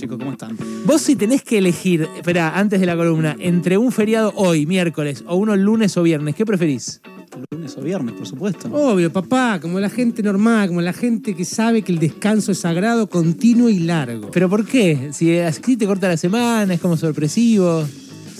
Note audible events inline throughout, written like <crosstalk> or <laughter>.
chicos? ¿Cómo están? Vos si tenés que elegir, espera, antes de la columna, entre un feriado hoy, miércoles, o uno lunes o viernes, ¿qué preferís? Lunes o viernes, por supuesto. Obvio, papá, como la gente normal, como la gente que sabe que el descanso es sagrado, continuo y largo. ¿Pero por qué? Si así te corta la semana, es como sorpresivo.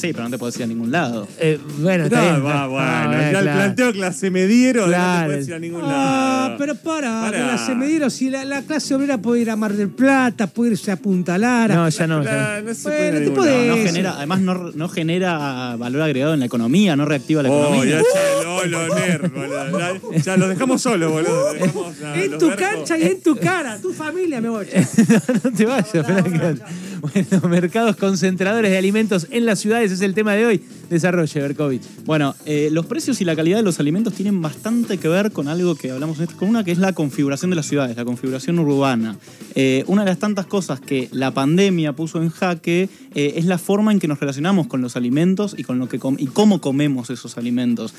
Sí, pero no te podés ir a ningún lado. Eh, bueno, está No, bien. va, Ah, bueno, bueno, ya el claro. planteo clase mediero no Claro. te puedes ir a ningún Ah, lado. pero para, Pará. la semedero, si la, la clase obrera puede ir a Mar del Plata, puede irse a Punta Lara. No, ya no. ya no. La- no se Bueno, puede ir a te ningún podés- lado. No genera, además no, no genera valor agregado en la economía, no reactiva la Oh, economía. ya, ya, no, lo nerd, boludo. Ya, ya los dejamos solos, boludo. Dejamos en los tu cancha y en tu cara, tu familia me voy. <laughs> no te vayas, esperá que- <laughs> Bueno, mercados concentradores de alimentos en las ciudades es el tema de hoy. Desarrolle, Berkovich. Bueno, eh, los precios y la calidad de los alimentos tienen bastante que ver con algo que hablamos en esta columna, que es la configuración de las ciudades, la configuración urbana. Eh, una de las tantas cosas que la pandemia puso en jaque eh, es la forma en que nos relacionamos con los alimentos y, con lo que com- y cómo comemos esos alimentos.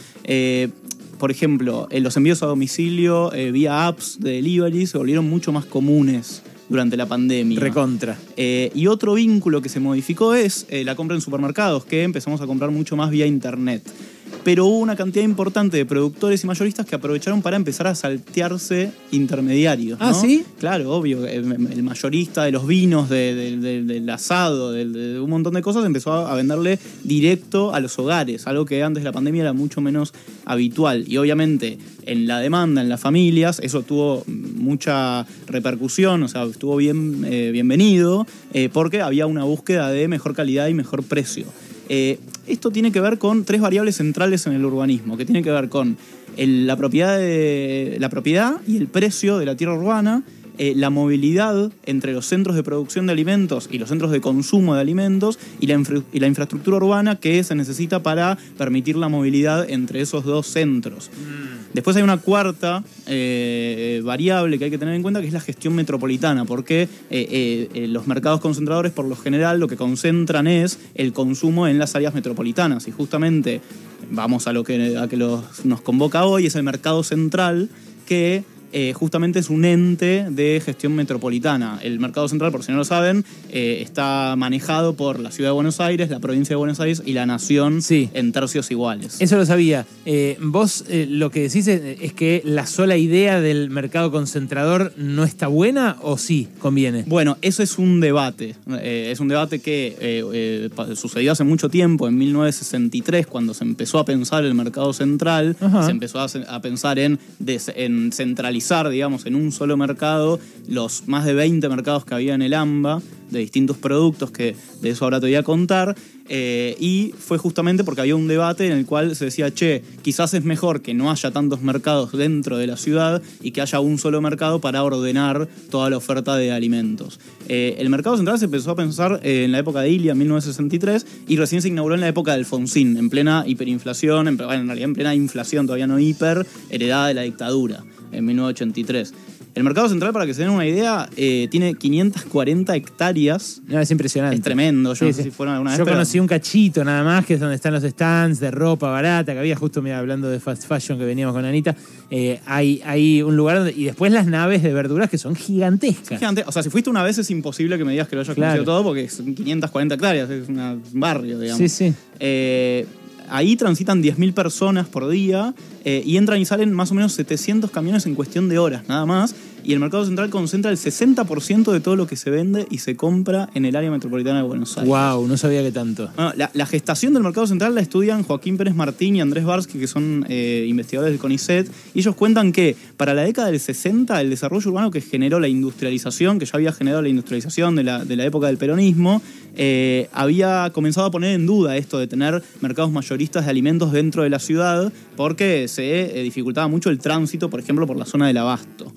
Por ejemplo, los envíos a domicilio vía apps de delivery se volvieron mucho más comunes durante la pandemia. Recontra. Eh, y otro vínculo que se modificó es eh, la compra en supermercados, que empezamos a comprar mucho más vía internet. Pero hubo una cantidad importante de productores y mayoristas que aprovecharon para empezar a saltearse intermediarios. Ah. ¿sí? Claro, obvio. eh, El mayorista de los vinos, de- de- de- del asado, de, de un montón de cosas, empezó a venderle directo a los hogares, algo que antes de la pandemia era mucho menos habitual. Y obviamente en la demanda, en las familias, eso tuvo mucha repercusión, o sea, estuvo bien, eh, bienvenido, eh, porque había una búsqueda de mejor calidad y mejor precio. Eh, esto tiene que ver con tres variables centrales en el urbanismo, que tiene que ver con la, propiedad de- la propiedad y el precio de la tierra urbana, la movilidad entre los centros de producción de alimentos y los centros de consumo de alimentos y la, infra- y la infraestructura urbana que se necesita para permitir la movilidad entre esos dos centros. Después hay una cuarta eh, variable que hay que tener en cuenta, que es la gestión metropolitana, porque eh, eh, eh, los mercados concentradores, por lo general, lo que concentran es el consumo en las áreas metropolitanas. Y justamente, vamos a lo que, a que nos convoca hoy, es el mercado central, que eh, justamente es un ente de gestión metropolitana. El mercado central, por si no lo saben, eh, está manejado por la ciudad de Buenos Aires, la provincia de Buenos Aires y la nación Sí. en tercios iguales. Eso lo sabía. Eh, vos lo que decís es, es que la sola idea del mercado concentrador no está buena o sí conviene. Bueno, eso es un debate. Es un debate que sucedió hace mucho tiempo, en 1963, cuando se empezó a pensar el mercado central, Ajá. se empezó a, pensar en, en digamos, en un solo mercado los más de 20 mercados que había en el AMBA, de distintos productos, que de eso ahora te voy a contar. Eh, y fue justamente porque había un debate en el cual se decía, che, quizás es mejor que no haya tantos mercados dentro de la ciudad y que haya un solo mercado para ordenar toda la oferta de alimentos. Eh, el mercado central se empezó a pensar eh, en la época de Ilia, en 1963, y recién se inauguró en la época de Alfonsín, en plena hiperinflación, en, bueno, en realidad en plena inflación, todavía no hiper, heredada de la dictadura, en 1983. El mercado central, para que se den una idea, eh, tiene 540 hectáreas. No, es impresionante. Es tremendo, yo Sí, no sé sí. si fueron alguna vez. Yo pero- conocí un cachito nada más, que es donde están los stands de ropa barata, que había justo, mira, hablando de fast fashion que veníamos con Anita. eh, hay, hay un lugar donde. Y después las naves de verduras que son gigantescas. Gigante. O sea, si fuiste una vez es imposible que me digas que lo hayas Claro. conocido todo porque son 540 hectáreas, es una- un barrio, digamos. Sí, sí. Eh, ahí transitan 10.000 personas por día eh, y entran y salen más o menos 700 camiones en cuestión de horas, nada más. Y el mercado central concentra el 60% de todo lo que se vende y se compra en el área metropolitana de Buenos Aires. Wow, no sabía que tanto. Bueno, la, la gestación del mercado central la estudian Joaquín Pérez Martín y Andrés Barsky, que son eh, investigadores del CONICET, y ellos cuentan que para la década del 60 el desarrollo urbano que generó la industrialización, que ya había generado la industrialización de la, de la época del peronismo, eh, había comenzado a poner en duda esto de tener mercados mayoristas de alimentos dentro de la ciudad, porque se eh, dificultaba mucho el tránsito, por ejemplo, por la zona del abasto.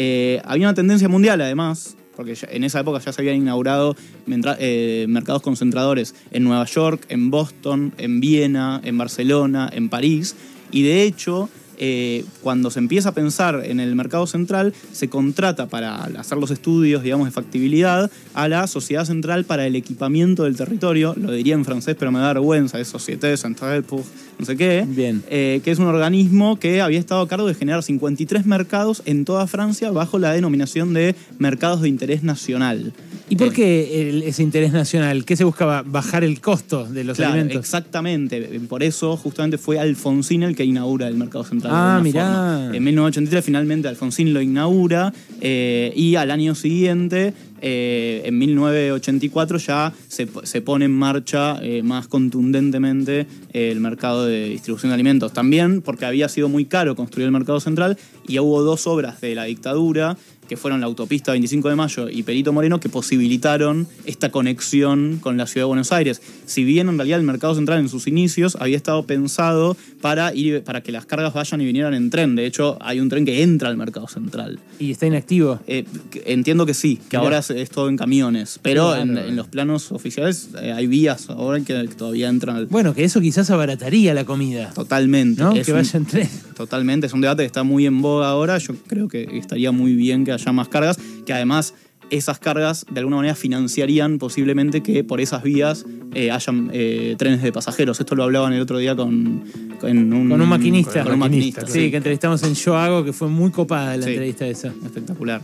Eh, había una tendencia mundial, además, porque en esa época ya se habían inaugurado eh, mercados concentradores en Nueva York, en Boston, en Viena, en Barcelona, en París, y de hecho, eh, cuando se empieza a pensar en el mercado central, se contrata para hacer los estudios, digamos, de factibilidad a la Sociedad Central para el Equipamiento del Territorio, lo diría en francés, pero me da vergüenza, es Société Centrale pour no sé qué, Bien. eh, que es un organismo que había estado a cargo de generar 53 mercados en toda Francia bajo la denominación de mercados de interés nacional. ¿Y por Eh, qué el- ese interés nacional? ¿Qué se buscaba? ¿Bajar el costo de los Claro, alimentos? exactamente. Por eso justamente fue Alfonsín el que inaugura el mercado central. de Ah, alguna mirá. forma. En 1983 finalmente Alfonsín lo inaugura eh, y al año siguiente, eh, en 1984, ya se, pone en marcha eh, más contundentemente eh, el mercado de distribución de alimentos. También porque había sido muy caro construir el mercado central y hubo dos obras de la dictadura que fueron la autopista 25 de Mayo y Perito Moreno, que posibilitaron esta conexión con la ciudad de Buenos Aires. Si bien en realidad el mercado central en sus inicios había estado pensado para, ir, para que las cargas vayan y vinieran en tren. De hecho, hay un tren que entra al mercado central. Y está inactivo. Eh, entiendo que sí, que Mirá. ahora es, es todo en camiones, pero en, los planos oficiales eh, hay vías ahora que, que todavía entran al- Bueno, que eso quizás abarataría la comida. totalmente. ¿No? Es que un- vaya en tren. Totalmente, es un debate que está muy en boga ahora. Yo creo que estaría muy bien que haya más cargas, que además esas cargas de alguna manera financiarían posiblemente que por esas vías eh, hayan eh, trenes de pasajeros. Esto lo hablaban el otro día con, con un, Con un maquinista. Con un maquinista, sí, sí. que entrevistamos en Yo Hago, que fue muy copada la Sí. entrevista esa. Espectacular.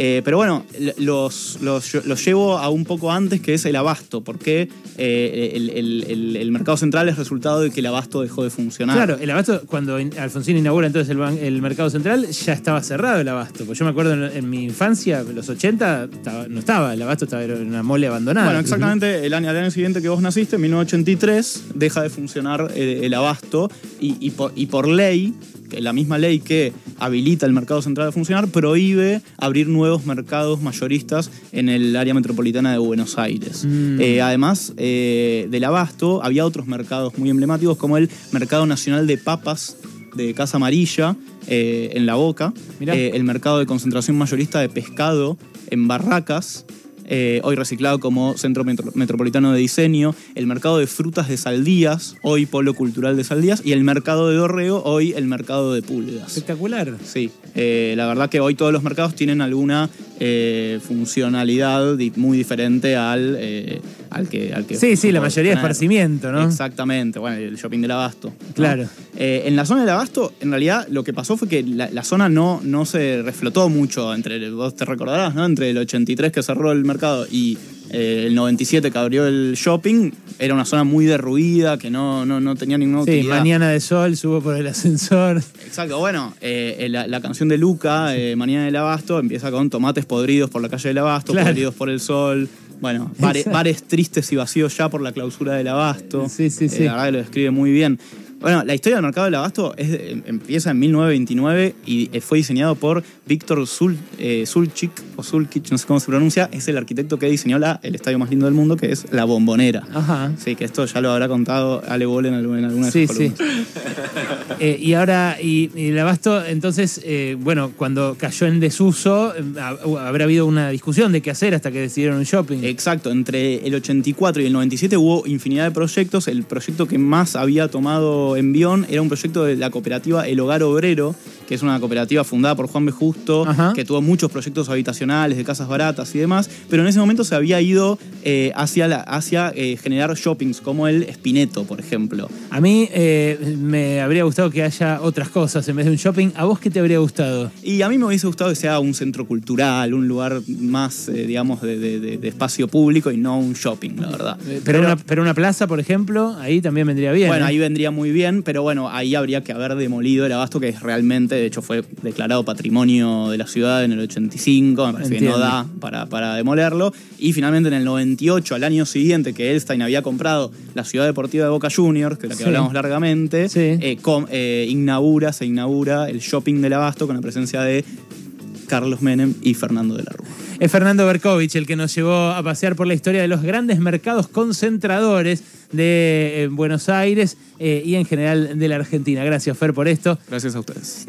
Eh, pero bueno, los, los, los llevo a un poco antes, que es el abasto, porque eh, el, el- el- el mercado central es resultado de que el abasto dejó de funcionar. Claro, el abasto, cuando Alfonsín inaugura entonces el, el mercado central, ya estaba cerrado el abasto. Pues yo me acuerdo en, en mi infancia, en los 80, estaba- no estaba, el abasto estaba en una mole abandonada. Bueno, exactamente el año, al año siguiente que vos naciste, en 1983, deja de funcionar eh, el abasto y, y por, y por ley, la misma ley que habilita el mercado central a funcionar, prohíbe abrir nuevos mercados mayoristas en el área metropolitana de Buenos Aires. Mm. Eh, además eh, del abasto, había otros mercados muy emblemáticos como el Mercado Nacional de Papas de Casa Amarilla eh, en La Boca, eh, el mercado de concentración mayorista de pescado en Barracas, eh, hoy reciclado como Centro Metro- Metropolitano de Diseño, el mercado de frutas de Saldías, hoy Polo Cultural de Saldías, y el mercado de Dorrego, hoy el mercado de Pulgas. Espectacular. Sí, eh, la verdad que hoy todos los mercados tienen alguna eh, funcionalidad muy diferente al, eh, al que... Al que Sí, sí, la mayoría de tener. esparcimiento, ¿no? Exactamente, bueno, el shopping del abasto. ¿no? Claro. Eh, en la zona del abasto, en realidad, lo que pasó fue que la, la zona no, no se reflotó mucho entre, vos te recordarás, ¿no? Entre el 83 que cerró el mercado y eh, el 97 que abrió el shopping, era una zona muy derruida, que no, no, no tenía ninguna Sí, utilidad. mañana de sol, subo por el ascensor. Exacto, bueno, eh, la, la canción de Luca, eh, Mañana del Abasto, empieza con tomates podridos por la calle del Abasto, Claro. podridos por el sol. Bueno, bares, bares tristes y vacíos ya por la clausura del Abasto. Sí, sí, Eh, sí. la verdad que lo describe muy bien. Bueno, la historia del mercado del abasto es de- empieza en 1929 y eh, fue diseñado por Víctor Zul, eh, Zulchik, o Zulkich, no sé cómo se pronuncia, es el arquitecto que diseñó la, el estadio más lindo del mundo, que es la Bombonera. Ajá. Sí, que esto ya lo habrá contado Ale Bol en, alguna de Sí, sus sí. <laughs> Eh, y ahora, y, y el abasto, entonces, eh, bueno, cuando cayó en desuso, ha- habrá habido una discusión de qué hacer hasta que decidieron un shopping. Exacto, entre el 84 y el 97 hubo infinidad de proyectos. El proyecto que más había tomado envión era un proyecto de la cooperativa El Hogar Obrero, que es una cooperativa fundada por Juan B. Justo, Ajá. que tuvo muchos proyectos habitacionales, de casas baratas y demás, pero en ese momento se había ido eh, hacia, la, hacia eh, generar shoppings, como el Espineto, por ejemplo. A mí eh, me habría gustado que haya otras cosas en vez de un shopping. ¿A vos qué te habría gustado? Y a mí me hubiese gustado que sea un centro cultural, un lugar más, digamos, de, de- de- de espacio público y no un shopping, la verdad. Pero, una, pero una plaza, por ejemplo, ahí también vendría bien. Bueno, ahí vendría muy bien, pero bueno, ahí habría que haber demolido el abasto, que es realmente, de hecho, fue declarado patrimonio de la ciudad en el 85, me parece Entiendo. que no da para, para demolerlo. Y finalmente en el 98, al año siguiente, que Elstein había comprado la ciudad deportiva de Boca Juniors, que es la que Sí. hablamos largamente, Sí. eh, com- eh, inaugura, se inaugura el shopping del abasto con la presencia de Carlos Menem y Fernando de la Rúa. Es Fernando Berkovich el que nos llevó a pasear por la historia de los grandes mercados concentradores de eh, Buenos Aires eh, y en general de la Argentina. Gracias, Fer, por esto. Gracias a ustedes.